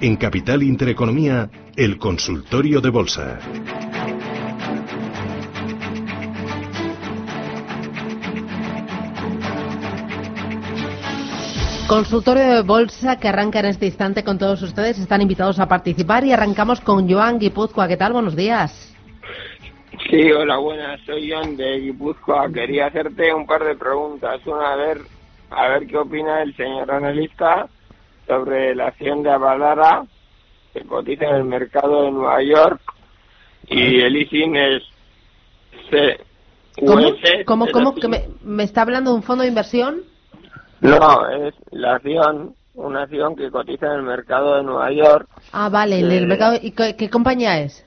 En Capital Intereconomía, el consultorio de bolsa. Consultorio de bolsa que arranca en este instante con todos ustedes. Están invitados a participar y arrancamos con Joan Guipúzcoa. ¿Qué tal? Buenos días. Sí, hola, buenas. Soy Joan de Guipúzcoa. Quería hacerte un par de preguntas. Una, a ver, a ver qué opina el señor analista sobre la acción de Avalara que cotiza en el mercado de Nueva York y el ISIN es C ¿Cómo? ¿Cómo, cómo? ¿Que me, me está hablando de un fondo de inversión? No, es la acción, una acción que cotiza en el mercado de Nueva York. Ah, vale, en el Eh, mercado. ¿Y qué, qué compañía es?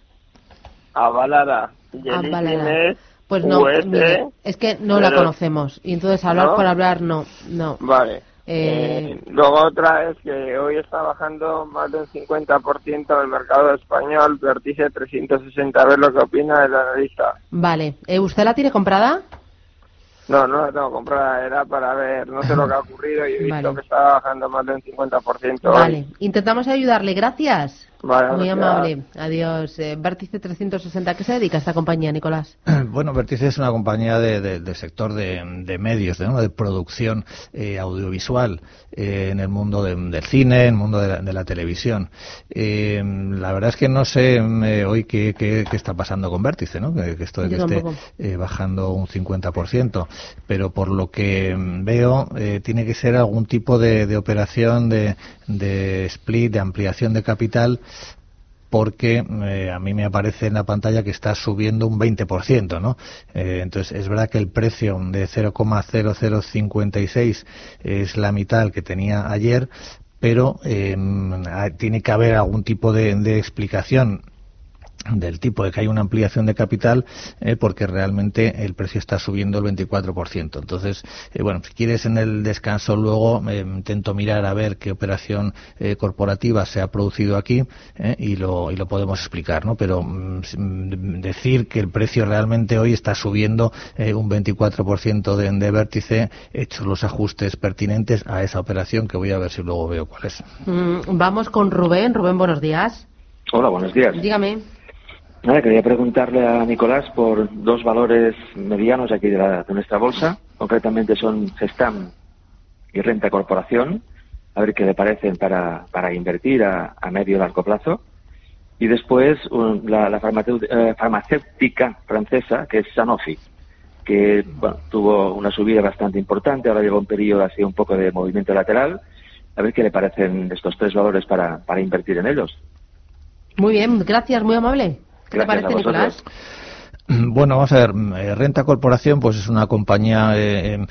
Avalara. Y el. ISIN es Pues no, US, mire, es que no la conocemos. Y entonces hablar ¿No? por hablar, no, no. Vale. Eh, Eh, luego otra es que hoy está bajando más del 50% del mercado español, vértice 360. A ver lo que opina el analista. Vale. Eh, ¿Usted la tiene comprada? No, no la tengo comprada, era para ver, no sé lo que ha ocurrido y he visto Vale. que está bajando más del 50% Vale. hoy. Intentamos ayudarle. Gracias. Vale, Muy amable. Adiós. Eh, Vértice 360. ¿A qué se dedica esta compañía, Nicolás? Bueno, Vértice es una compañía de- de- del sector de, de medios, de, ¿no? de producción eh, audiovisual eh, en el mundo de- del cine, en el mundo de la, de la televisión. Eh, la verdad es que no sé eh, hoy qué, qué- qué está pasando con Vértice, ¿no? que, que esto de que esté eh, bajando un 50%, pero por lo que mm, veo eh, tiene que ser algún tipo de, de operación de, de split, de ampliación de capital porque eh, a mí me aparece en la pantalla que está subiendo un 20%, ¿no? Eh, entonces, es verdad que el precio de 0,0056 es la mitad que tenía ayer, pero eh, tiene que haber algún tipo de explicación del tipo de que hay una ampliación de capital eh, porque realmente el precio está subiendo el 24%. Entonces, eh, bueno, si quieres en el descanso luego eh, intento mirar a ver qué operación eh, corporativa se ha producido aquí eh, y, lo, y lo podemos explicar, ¿no? Pero mm, mm, decir que el precio realmente hoy está subiendo eh, un 24% de, de vértice, hechos los ajustes pertinentes a esa operación que voy a ver si luego veo cuál es. Mm, vamos con Rubén. Rubén, buenos días. Hola, buenos días. Dígame. Nada, quería preguntarle a Nicolás por dos valores medianos aquí de, la- de nuestra bolsa. Concretamente son Gestam y Renta Corporación. A ver qué le parecen para, para invertir a, a medio y largo plazo. Y después un- la, la farmacéut- eh, farmacéutica francesa, que es Sanofi, que tuvo una subida bastante importante. Ahora llegó un periodo así un poco de movimiento lateral. A ver qué le parecen estos tres valores para, para invertir en ellos. Muy bien, gracias, muy amable. ¿Qué te Gracias parece, a. Nicolás? Bueno, vamos a ver, eh, Renta Corporación pues es una compañía eh,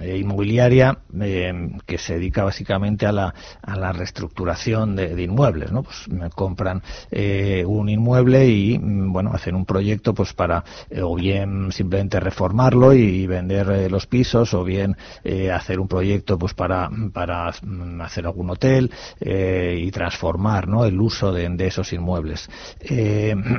eh, inmobiliaria eh, que se dedica básicamente a la, a la reestructuración de, inmuebles, ¿no? Pues compran eh, un inmueble y mm, bueno, hacen un proyecto pues para o bien simplemente reformarlo y, vender los pisos o bien hacer un proyecto pues para para mm, hacer algún hotel y transformar, ¿no? el uso de, de esos inmuebles.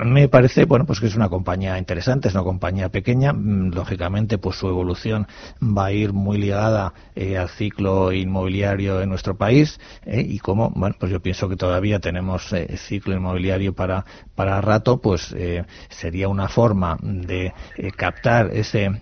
Me parece, bueno, pues que es una compañía interesante, es una compañía pequeña, mm, lógicamente pues su evolución va a ir muy ligada eh, al ciclo inmobiliario en nuestro país eh, y como, bueno, pues yo pienso que todavía tenemos eh, ciclo inmobiliario para, para rato, pues eh, sería una forma de captar ese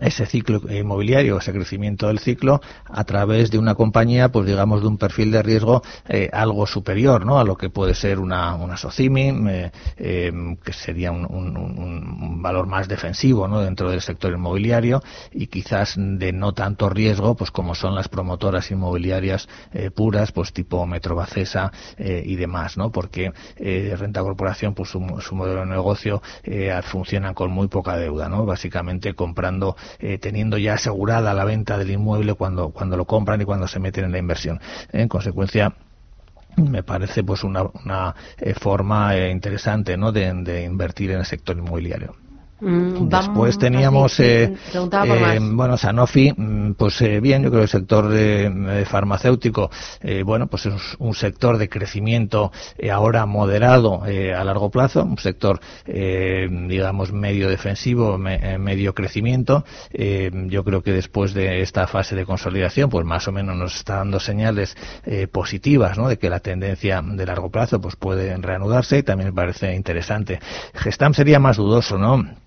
ese ciclo inmobiliario, ese crecimiento del ciclo, a través de una compañía, pues digamos, de un perfil de riesgo eh, algo superior, ¿no? A lo que puede ser una, una SOCIMI, eh, eh, que sería un, valor más defensivo, ¿no? Dentro del sector inmobiliario y quizás de no tanto riesgo, pues como son las promotoras inmobiliarias eh, puras, pues tipo Metrobacesa y demás, ¿no? Porque Renta Corporación, pues su, su modelo de negocio funciona con muy poca deuda, ¿no? Básicamente comprando pero teniendo ya asegurada la venta del inmueble cuando, cuando lo compran y cuando se meten en la inversión. En consecuencia, me parece pues una, una forma interesante ¿no? de invertir en el sector inmobiliario. Mm, Después teníamos, eh, eh, bueno, Sanofi, mm, pues eh, bien, yo creo que el sector farmacéutico, bueno, pues es un sector de crecimiento ahora moderado a largo plazo, un sector, digamos, medio defensivo, medio crecimiento. yo creo que después de esta fase de consolidación, pues más o menos nos está dando señales positivas, ¿no? De que la tendencia de largo plazo, pues puede reanudarse y también me parece interesante. Gestam sería más dudoso, ¿no?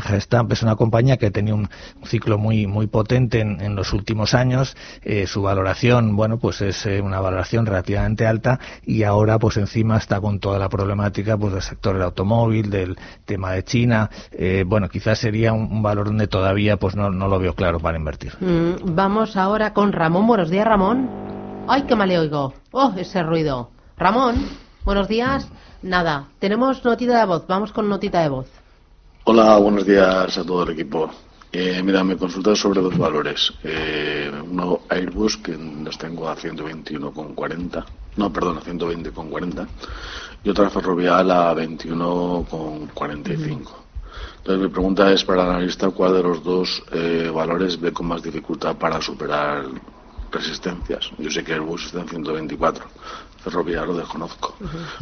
Gestamp es una compañía que tenía un ciclo muy muy potente en, los últimos años. Eh, su valoración, bueno, pues es eh, una valoración relativamente alta y ahora, pues encima está con toda la problemática, pues del sector del automóvil, del tema de China. Eh, bueno, quizás sería un, valor donde todavía, pues no, no lo veo claro para invertir. Mm, vamos ahora con Ramón. Buenos días, Ramón. Ay, qué mal le oigo. Oh, ese ruido. Ramón, buenos días. Nada, tenemos notita de voz. Vamos con notita de voz. Hola, buenos días a todo el equipo. Eh, mira, me consultas sobre dos valores. Eh, uno Airbus, que los tengo a 121,40. No, perdón, a 120,40. Y otra Ferrovial a 21,45. Entonces mi pregunta es para el analista cuál de los dos eh, valores ve con más dificultad para superar resistencias. Yo sé que Airbus está en 124 ferroviario lo desconozco.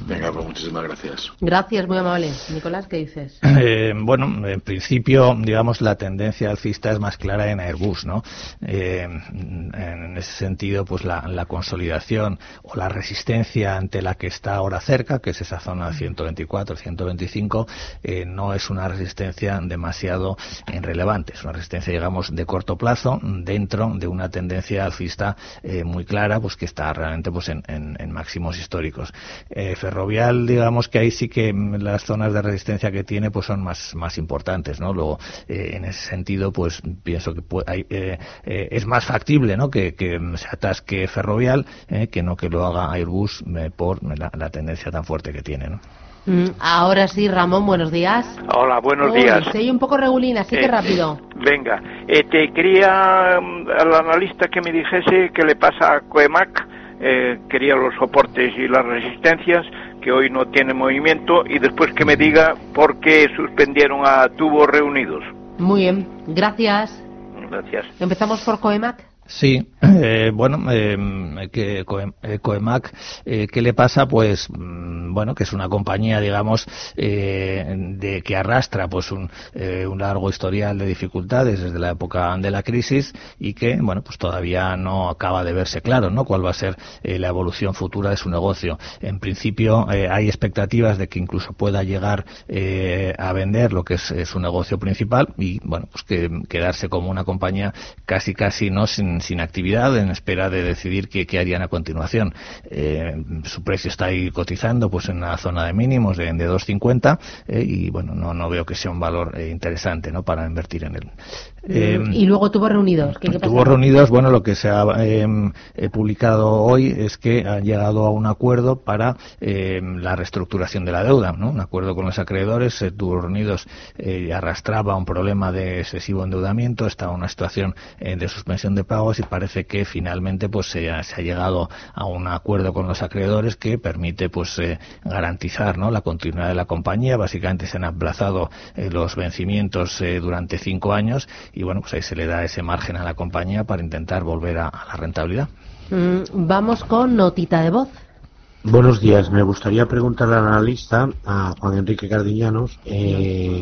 Venga, pues muchísimas gracias. Gracias, muy amable. Nicolás, ¿qué dices? Eh, bueno, en principio, digamos, la tendencia alcista es más clara en Airbus, ¿no? Eh, en ese sentido, pues la, consolidación o la resistencia ante la que está ahora cerca, que es esa zona 124, 125, eh, no es una resistencia demasiado relevante. Es una resistencia, digamos, de corto plazo dentro de una tendencia alcista muy clara, pues que está realmente pues en, en, en máximos históricos. Eh, ferrovial, digamos que ahí sí que las zonas de resistencia que tiene pues son más, más importantes, ¿no? Luego, eh, en ese sentido, pues pienso que eh, es más factible, ¿no? Que, se atasque Ferrovial que no que lo haga Airbus por la, tendencia tan fuerte que tiene, ¿no? Mm, ahora sí, Ramón, buenos días. Hola, buenos días. Estoy un poco regulina, así que rápido. Venga, te quería mm, al analista que me dijese qué le pasa a Coemac eh, quería los soportes y las resistencias, que hoy no tiene movimiento, y después que me diga por qué suspendieron a tubos reunidos. Muy bien, gracias. Gracias. Empezamos por Coemac. Sí, eh, bueno, eh, que eh, Coemac, eh, ¿qué le pasa? Pues, mm, bueno, que es una compañía, digamos, eh, de que arrastra pues un, un, largo historial de dificultades desde la época de la crisis y que, bueno, pues todavía no acaba de verse claro, ¿no? Cuál va a ser la evolución futura de su negocio. En principio, hay expectativas de que incluso pueda llegar a vender lo que es su negocio principal y, bueno, pues que quedarse como una compañía casi, casi, no sin sin, actividad en espera de decidir qué, harían a continuación. Eh, su precio está ahí cotizando pues en la zona de mínimos de, de 2.50 eh, y bueno, no, no veo que sea un valor eh, interesante ¿no? para invertir en él. Y luego tuvo reunidos. ¿Qué, tuvo reunidos, bueno, lo que se ha em, publicado hoy es que han llegado a un acuerdo para em, la reestructuración de la deuda, ¿no? Un acuerdo con los acreedores, tuvo reunidos, y arrastraba un problema de excesivo endeudamiento, estaba en una situación de suspensión de pago y parece que finalmente pues se ha, llegado a un acuerdo con los acreedores que permite pues eh, garantizar ¿no? la continuidad de la compañía básicamente se han aplazado eh, los vencimientos eh, durante cinco años y bueno pues ahí se le da ese margen a la compañía para intentar volver a, la rentabilidad mm, vamos con notita de voz Buenos días. Me gustaría preguntarle al analista, a Juan Enrique Cardiñanos,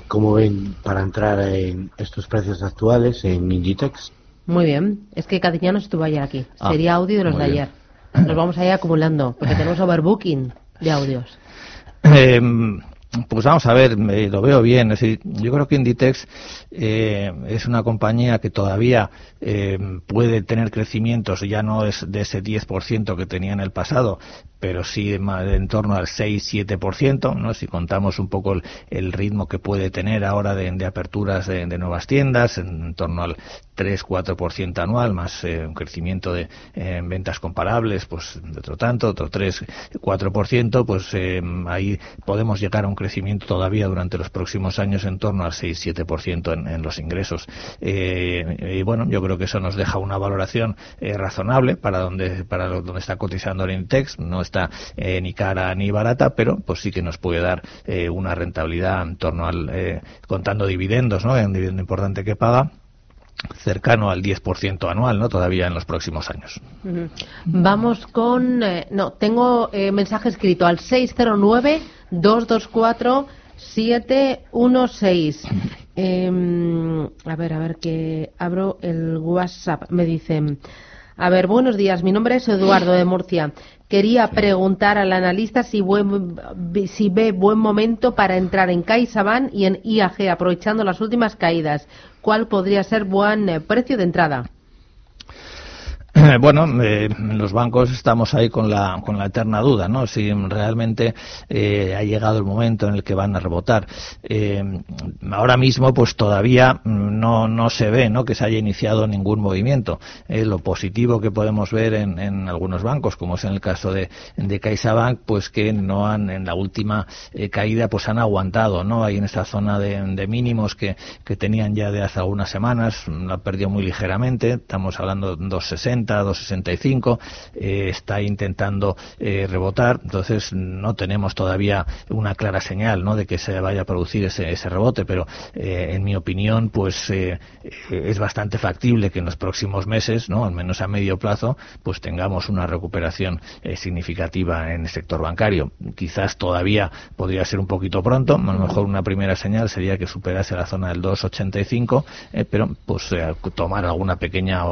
cómo ven para entrar en estos precios actuales en Ingitex. Muy bien. Es que no estuvo ayer aquí. Ah, Sería audio de los de ayer. Nos vamos a ir acumulando, porque tenemos overbooking de audios. Em, pues vamos a ver, lo veo bien. Es decir, yo creo que Inditex eh, es una compañía que todavía eh, puede tener crecimientos, ya no es de ese 10% que tenía en el pasado, pero sí en torno al 6-7%, ¿no? si contamos un poco el, ritmo que puede tener ahora de, aperturas de, nuevas tiendas, en, torno al 3-4% anual, más eh, un crecimiento de ventas comparables, pues de otro tanto, otro 3-4%, pues ahí podemos llegar a un crecimiento todavía durante los próximos años en torno al 6-7% en, en, los ingresos. y bueno, yo creo que eso nos deja una valoración razonable para donde, para donde está cotizando el Intex. No está ni cara ni barata, pero pues sí que nos puede dar una rentabilidad en torno al, contando dividendos, ¿no? Un dividendo importante que paga cercano al 10% anual, ¿no? Todavía en los próximos años. Vamos con... Eh, no, tengo eh, mensaje escrito al 609-224-716. Em, a ver, a ver, que abro el WhatsApp. Me dicen... A ver, buenos días. Mi nombre es Eduardo de Murcia. Quería preguntar al analista si, si ve buen momento para entrar en CaixaBank y en IAG aprovechando las últimas caídas. ¿Cuál podría ser buen eh, precio de entrada? Bueno, eh, los bancos estamos ahí con la, con la eterna duda, ¿no? Si realmente eh, ha llegado el momento en el que van a rebotar. Eh, ahora mismo, pues todavía no, se ve, ¿no? Que se haya iniciado ningún movimiento. lo positivo que podemos ver en, algunos bancos, como es en el caso de, CaixaBank, pues que no han, en la última caída, pues han aguantado, ¿no? Ahí en esa zona de, mínimos que, que tenían ya de hace algunas semanas, la ha perdido muy ligeramente. Estamos hablando de 260 2,65, eh, está intentando eh, rebotar, entonces no tenemos todavía una clara señal de que se vaya a producir ese, rebote, pero eh, en mi opinión pues es bastante factible que en los próximos meses, ¿no? al menos a medio plazo, pues tengamos una recuperación significativa en el sector bancario. Quizás todavía podría ser un poquito pronto, a lo mejor una primera señal sería que superase la zona del 2,85, pero pues tomar alguna pequeña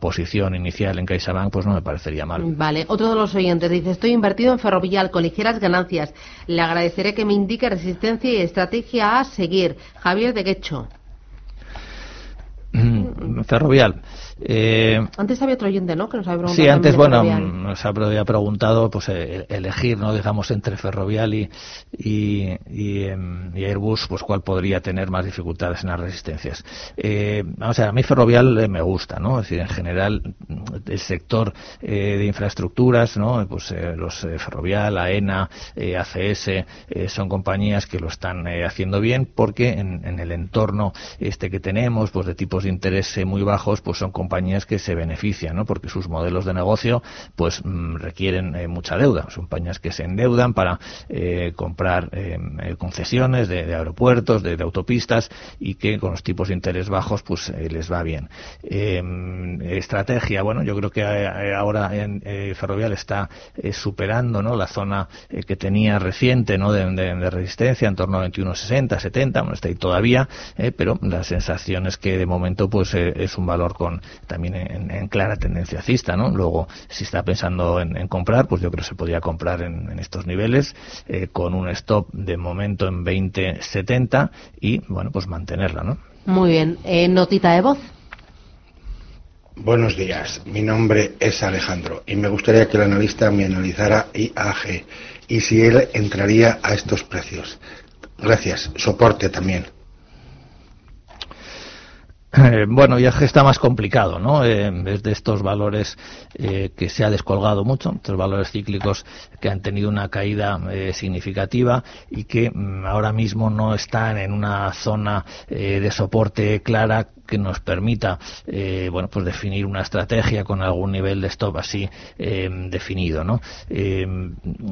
posición inicial en CaixaBank, pues no me parecería mal. Vale, otro de los oyentes dice, estoy invertido en Ferrovial con ligeras ganancias. Le agradeceré que me indique resistencia y estrategia a seguir. Javier de Guecho. Ferrovial. Eh, antes había otro oyente, ¿no? Que nos había preguntado. Sí, antes, bueno, nos había preguntado, pues, eh, elegir, ¿no? Digamos, entre Ferrovial y, y, em, y, Airbus, pues, cuál podría tener más dificultades en las resistencias. Eh, vamos a ver, a mí Ferrovial eh, me gusta, ¿no? Es decir, en general, el sector de infraestructuras, ¿no? Pues, los Ferrovial, AENA, ACS, son compañías que lo están haciendo bien porque en, en, el entorno este que tenemos, pues, de tipos de interés muy bajos, pues, son compañías compañías que se benefician, ¿no? Porque sus modelos de negocio, pues, mm, requieren eh, mucha deuda. Son compañías que se endeudan para eh, comprar eh, concesiones de, aeropuertos, de, autopistas y que con los tipos de interés bajos, pues, les va bien. estrategia, bueno, yo creo que ahora en Ferrovial está superando, ¿no? La zona que tenía reciente, ¿no? De, resistencia en torno a 21,60, 70, bueno, está ahí todavía, pero la sensación es que de momento, pues, es un valor con también en, clara tendencia alcista, ¿no? Luego, si está pensando en, comprar, pues yo creo que se podría comprar en, estos niveles eh, con un stop de momento en 20.70 y, bueno, pues mantenerla, ¿no? Muy bien. Eh, notita de voz. Buenos días, mi nombre es Alejandro y me gustaría que el analista me analizara IAG y si él entraría a estos precios. Gracias, soporte también. Eh, bueno, ya está más complicado, ¿no? Eh, desde estos valores eh, que se ha descolgado mucho, estos valores cíclicos que han tenido una caída eh, significativa y que mm, ahora mismo no están en una zona de soporte clara que nos permita eh, bueno pues definir una estrategia con algún nivel de stop así eh, definido ¿no? Eh,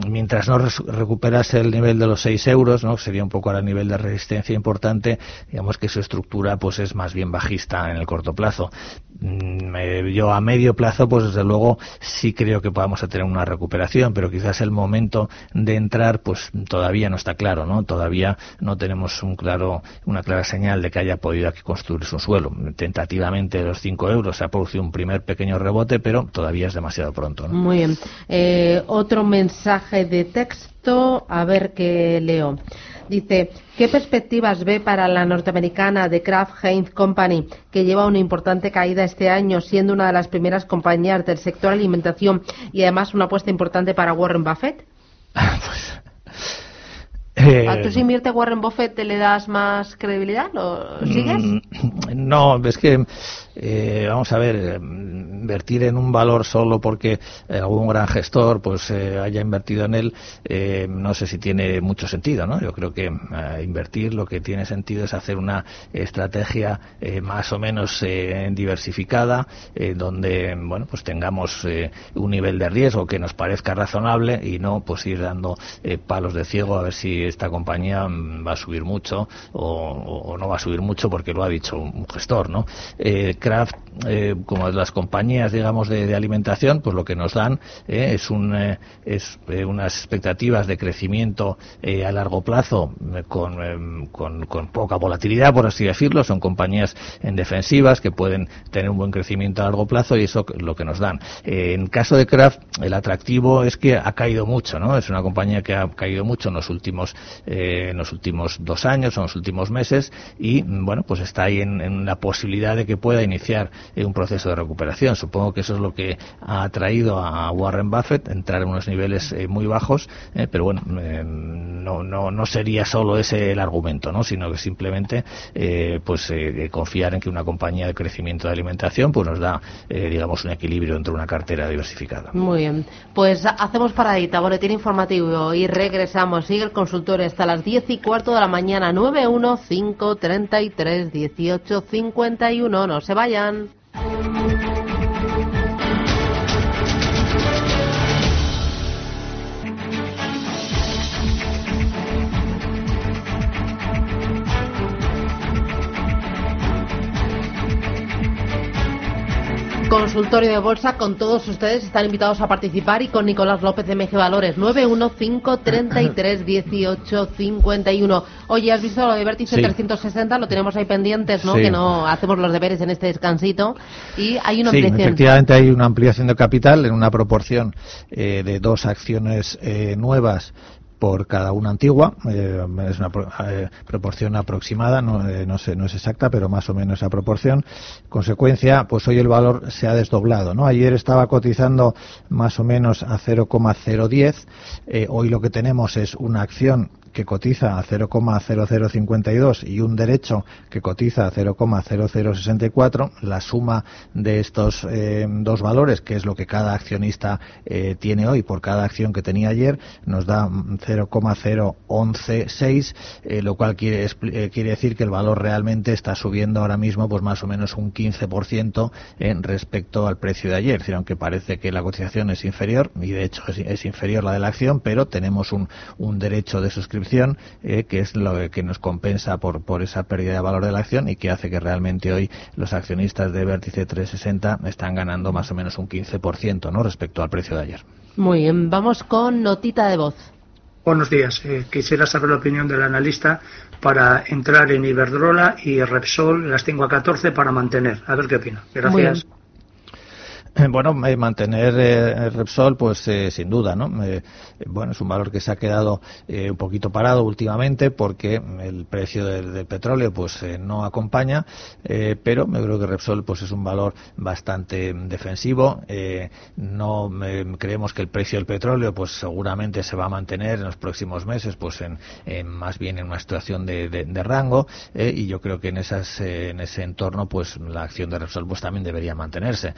mientras no recuperase el nivel de los 6 euros ¿no? sería un poco a nivel de resistencia importante digamos que su estructura pues es más bien bajista en el corto plazo mm, yo a medio plazo pues desde luego sí creo que podamos tener una recuperación pero quizás el momento de entrar pues todavía no está claro no todavía no tenemos un claro una clara señal de que haya podido aquí construir su suelo tentativamente los 5 euros se ha producido un primer pequeño rebote, pero todavía es demasiado pronto. Muy bien. Eh, otro mensaje de texto, a ver qué leo. Dice, ¿qué perspectivas ve para la norteamericana de Kraft Heinz Company, que lleva una importante caída este año, siendo una de las primeras compañías del sector alimentación y además una apuesta importante para Warren Buffett? pues ¿A tú si invierte Warren Buffett te le das más credibilidad? ¿Lo sigues? Mm, no, es que eh, vamos a ver, invertir en un valor solo porque algún gran gestor pues haya invertido en él, no sé si tiene mucho sentido, ¿no? Yo creo que invertir lo que tiene sentido es hacer una estrategia más o menos diversificada, donde, bueno, pues tengamos un nivel de riesgo que nos parezca razonable y no pues ir dando palos de ciego a ver si esta compañía mm, va a subir mucho o, no va a subir mucho porque lo ha dicho un gestor, ¿no? Eh, Kraft, eh, como las compañías, digamos, de, alimentación, pues lo que nos dan eh, es, un, es unas expectativas de crecimiento a largo plazo con, con, poca volatilidad, por así decirlo. Son compañías en defensivas que pueden tener un buen crecimiento a largo plazo y eso es lo que nos dan. en caso de Kraft, el atractivo es que ha caído mucho, ¿no? Es una compañía que ha caído mucho en los últimos, dos años, en los últimos meses y, bueno, pues está ahí en, en la posibilidad de que pueda iniciar eh, un proceso de recuperación. Supongo que eso es lo que ha atraído a Warren Buffett, entrar en unos niveles eh, muy bajos, eh, pero bueno, no, no, no sería solo ese el argumento, ¿no? sino que simplemente pues confiar en que una compañía de crecimiento de alimentación pues nos da, digamos, un equilibrio dentro de una cartera diversificada. Muy bien, pues hacemos paradita, boletín informativo y regresamos. Sigue el consultorio hasta las 10 y cuarto de la mañana, 915331851. No se vayan. Consultorio de Bolsa con todos ustedes. Están invitados a participar y con Nicolás López de MG Valores 915331851. Oye, ¿has visto lo de Vértice 360? Lo tenemos ahí pendientes, ¿no? Que no hacemos los deberes en este descansito. Y hay una ampliación. efectivamente hay una ampliación de capital en una proporción eh, de dos acciones eh, nuevas por cada una antigua, eh, es una eh, proporción aproximada, no, eh, no, sé, no es exacta, pero más o menos esa proporción. Consecuencia, pues hoy el valor se ha desdoblado, ¿no? Ayer estaba cotizando más o menos a 0,010, hoy lo que tenemos es una acción que cotiza a 0,0052 y un derecho que cotiza a 0,0064, la suma de estos dos valores, que es lo que cada accionista tiene hoy por cada acción que tenía ayer, nos da 0,0116, eh, lo cual quiere, quiere decir que el valor realmente está subiendo ahora mismo pues más o menos un 15% en respecto al precio de ayer. Es decir, aunque parece que la cotización es inferior, y de hecho es, inferior la de la acción, pero tenemos un, un derecho de suscripción eh, que es lo que nos compensa por, por esa pérdida de valor de la acción y que hace que realmente hoy los accionistas de Vértice 360 están ganando más o menos un 15% ¿no? respecto al precio de ayer. Muy bien, vamos con notita de voz. Buenos días. Eh, quisiera saber la opinión del analista para entrar en Iberdrola y Repsol. Las tengo a 14 para mantener. A ver qué opina. Gracias. Bueno, eh, mantener eh, Repsol, pues eh, sin duda, ¿no? bueno, es un valor que se ha quedado un poquito parado últimamente porque el precio del, petróleo, pues no acompaña, pero me creo que Repsol, pues es un valor bastante defensivo. no creemos que el precio del petróleo, pues seguramente se va a mantener en los próximos meses, pues en, más bien en una situación de, de rango, y yo creo que en esas, en ese entorno, pues la acción de Repsol, pues también debería mantenerse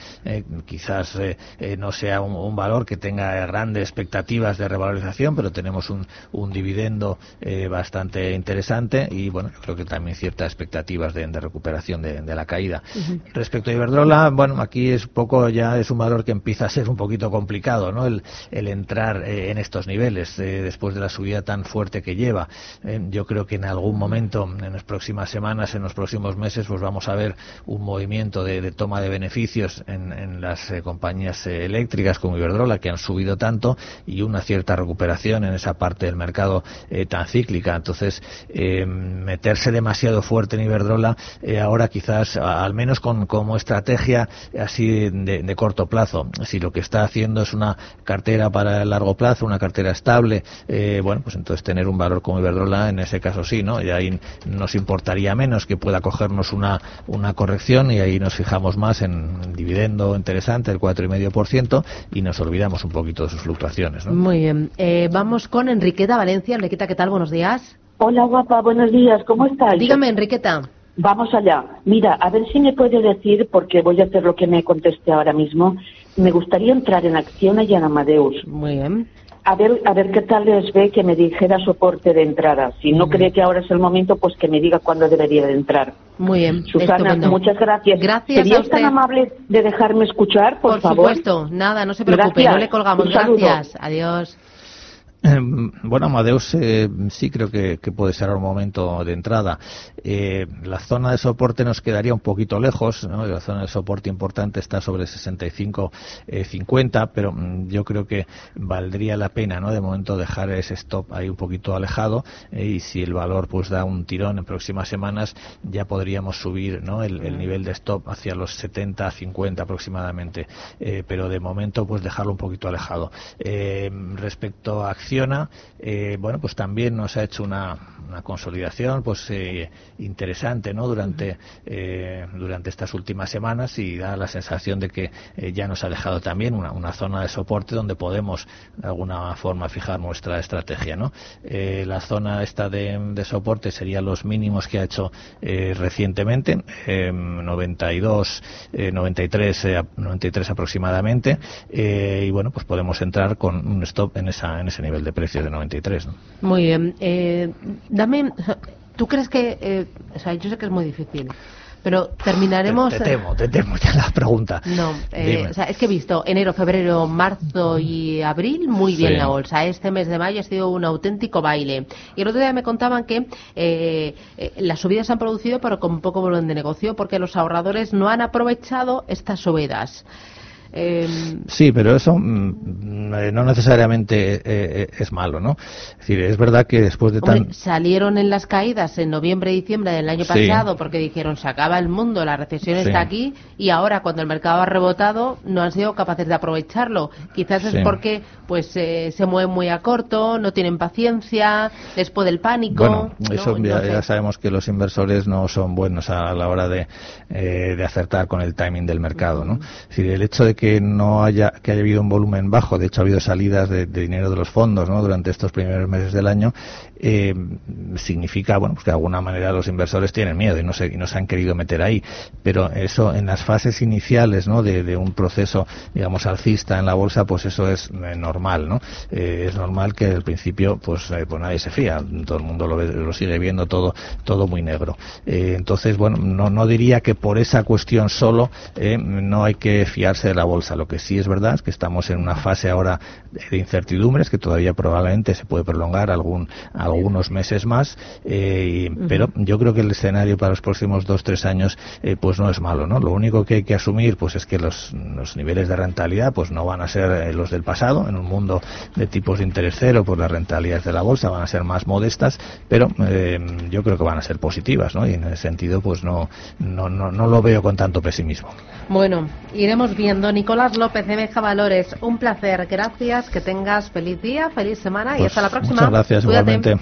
quizás eh, eh, no sea un, valor que tenga grandes expectativas de revalorización, pero tenemos un, dividendo eh, bastante interesante y bueno, yo creo que también ciertas expectativas de, recuperación de, la caída. Respecto a Iberdrola, bueno, aquí es poco ya es un valor que empieza a ser un poquito complicado, ¿no? El, entrar en estos niveles después de la subida tan fuerte que lleva. yo creo que en algún momento, en las próximas semanas, en los próximos meses, pues vamos a ver un movimiento de, toma de beneficios en, en la las eh, compañías eh, eléctricas como Iberdrola que han subido tanto y una cierta recuperación en esa parte del mercado eh, tan cíclica. Entonces, meterse demasiado fuerte en Iberdrola ahora quizás, al menos con, como estrategia así de, corto plazo, si lo que está haciendo es una cartera para el largo plazo, una cartera estable, bueno, pues entonces tener un valor como Iberdrola en ese caso sí, ¿no? Y ahí nos importaría menos que pueda cogernos una, una corrección y ahí nos fijamos más en dividendo, en interesante, el 4,5%, y nos olvidamos un poquito de sus fluctuaciones. Muy bien. Eh, vamos con Enriqueta Valencia. Enriqueta, ¿qué tal? Buenos días. Hola, guapa. Buenos días. ¿Cómo estás? Dígame, Enriqueta. Vamos allá. Mira, a ver si me puede decir, porque voy a hacer lo que me conteste ahora mismo. Me gustaría entrar en acción allá en Amadeus. Muy bien. A ver, a ver qué tal les ve que me dijera soporte de entrada. Si no cree que ahora es el momento, pues que me diga cuándo debería de entrar. Muy bien. Susana, estupendo. muchas gracias. Gracias ¿Serías a usted. tan amable de dejarme escuchar, por, Por favor? supuesto, nada, no se preocupe, Gracias. no le colgamos. Gracias, adiós. Eh, Bueno, Amadeus eh, sí creo que, que puede ser un momento de entrada. Eh, la zona de soporte nos quedaría un poquito lejos, ¿no? la zona de soporte importante está sobre 65-50, pero mm, yo creo que valdría la pena, ¿no? De momento dejar ese stop ahí un poquito alejado eh, y si el valor pues da un tirón en próximas semanas ya podríamos subir, ¿no? El, el nivel de stop hacia los 70-50 aproximadamente, Eh, pero de momento pues dejarlo un poquito alejado. Eh, respecto a Acciona, eh, bueno, pues también nos ha hecho una, consolidación pues eh, interesante, ¿no? Durante eh, durante estas últimas semanas y da la sensación de que eh, ya nos ha dejado también una, zona de soporte donde podemos de alguna forma fijar nuestra estrategia, ¿no? La zona esta de, soporte serían los mínimos que ha hecho recientemente, eh, 92, eh, 93, eh, 93 aproximadamente, y bueno, pues podemos entrar con un stop en esa en ese nivel de precio de 93. ¿no? Muy bien. Eh, dame, ¿tú crees que, eh, o sea, yo sé que es muy difícil, pero terminaremos... Te, te temo, te temo ya la pregunta. No, eh, o sea, es que he visto enero, febrero, marzo y abril muy bien Sí. la bolsa. Este mes de mayo ha sido un auténtico baile. Y el otro día me contaban que eh, eh, las subidas se han producido pero con poco volumen de negocio porque los ahorradores no han aprovechado estas subidas. Eh, Sí, pero eso mm, no necesariamente eh, eh, es malo, ¿no? Es decir, es verdad que después de tan... Hombre, salieron en las caídas en noviembre y diciembre del año Sí. pasado porque dijeron se acaba el mundo, la recesión Sí. está aquí y ahora cuando el mercado ha rebotado no han sido capaces de aprovecharlo. Quizás es Sí. porque pues eh, se mueven muy a corto, no tienen paciencia, les puede el pánico. Bueno, ¿no? eso ya, sabemos que los inversores no son buenos a la hora de, eh, de acertar con el timing del mercado, ¿no? Es decir, el hecho de que no haya que haya habido un volumen bajo, de hecho habido salidas de, de dinero de los fondos, ¿no? Durante estos primeros meses del año, eh, significa, bueno, pues que de alguna manera los inversores tienen miedo y no se, y no se han querido meter ahí. Pero eso en las fases iniciales, ¿no? De, un proceso, digamos, alcista en la bolsa, pues eso es eh, normal, ¿no? Eh, es normal que al principio, pues, eh, pues nadie se fía, todo el mundo lo, ve- lo sigue viendo todo, todo muy negro. Entonces, bueno, no, no diría que por esa cuestión solo no hay que fiarse de la bolsa. Lo que sí es verdad es que estamos en una fase ahora de incertidumbres que todavía probablemente se puede prolongar algún, algunos meses más, eh, y- pero yo creo que el escenario para los próximos dos, tres años eh, pues no es malo, ¿no? Lo único que hay que asumir pues es que los, los niveles de rentabilidad pues no van a ser eh, los del pasado, en un mundo de tipos de interés cero, pues las rentabilidades de la bolsa van a ser más modestas, pero eh, yo creo que van a ser positivas, ¿no? Y en ese sentido pues no, no, no, no lo veo con tanto pesimismo. Bueno, iremos viendo. Nicolás López de Beja Valores, un placer. Gracias, que tengas feliz día, feliz semana y Pues, hasta la próxima. muchas gracias, Cuídate. igualmente.